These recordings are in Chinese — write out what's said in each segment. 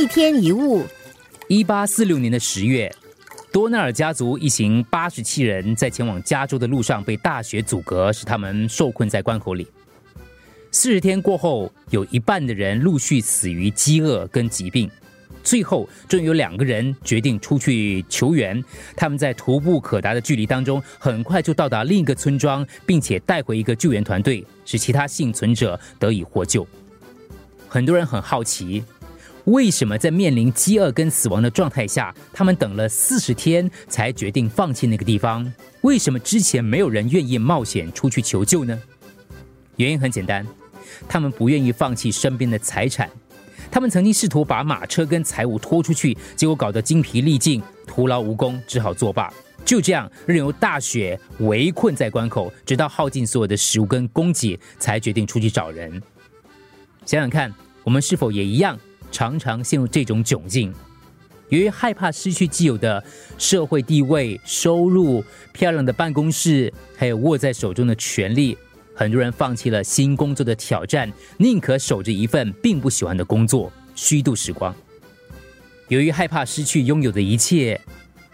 一天一物，一八四六年的十月，多纳尔家族一行八十七人在前往加州的路上被大雪阻隔，使他们受困在关口里。四十天过后，有一半的人陆续死于饥饿跟疾病。最后，终于有两个人决定出去求援。他们在徒步可达的距离当中，很快就到达另一个村庄，并且带回一个救援团队，使其他幸存者得以获救。很多人很好奇，为什么在面临饥饿跟死亡的状态下，他们等了四十天才决定放弃那个地方？为什么之前没有人愿意冒险出去求救呢？原因很简单，他们不愿意放弃身边的财产。他们曾经试图把马车跟财物拖出去，结果搞得精疲力尽，徒劳无功，只好作罢。就这样，任由大雪围困在关口，直到耗尽所有的食物跟供给，才决定出去找人。想想看，我们是否也一样，常常陷入这种窘境？由于害怕失去既有的社会地位、收入、漂亮的办公室，还有握在手中的权利。很多人放弃了新工作的挑战，宁可守着一份并不喜欢的工作，虚度时光。由于害怕失去拥有的一切，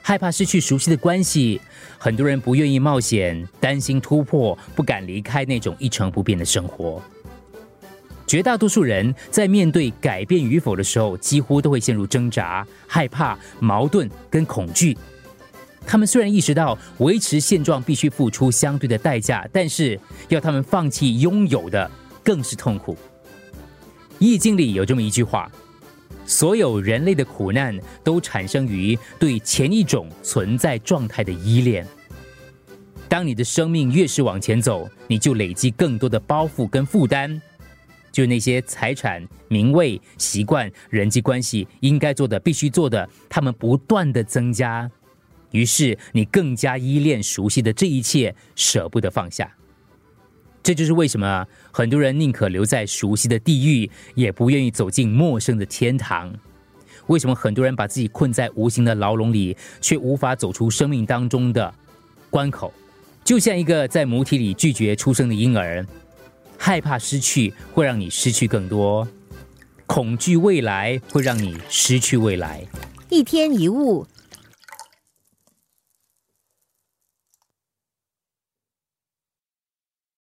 害怕失去熟悉的关系，很多人不愿意冒险，担心突破，不敢离开那种一成不变的生活。绝大多数人在面对改变与否的时候，几乎都会陷入挣扎、害怕、矛盾跟恐惧。他们虽然意识到维持现状必须付出相对的代价，但是要他们放弃拥有的更是痛苦。易经里有这么一句话：所有人类的苦难都产生于对前一种存在状态的依恋。当你的生命越是往前走，你就累积更多的包袱跟负担，就那些财产、名位、习惯、人际关系应该做的、必须做的，他们不断的增加。于是你更加依恋熟悉的这一切，舍不得放下。这就是为什么很多人宁可留在熟悉的地狱，也不愿意走进陌生的天堂。为什么很多人把自己困在无形的牢笼里，却无法走出生命当中的关口？就像一个在母体里拒绝出生的婴儿，害怕失去会让你失去更多，恐惧未来会让你失去未来。一天一物。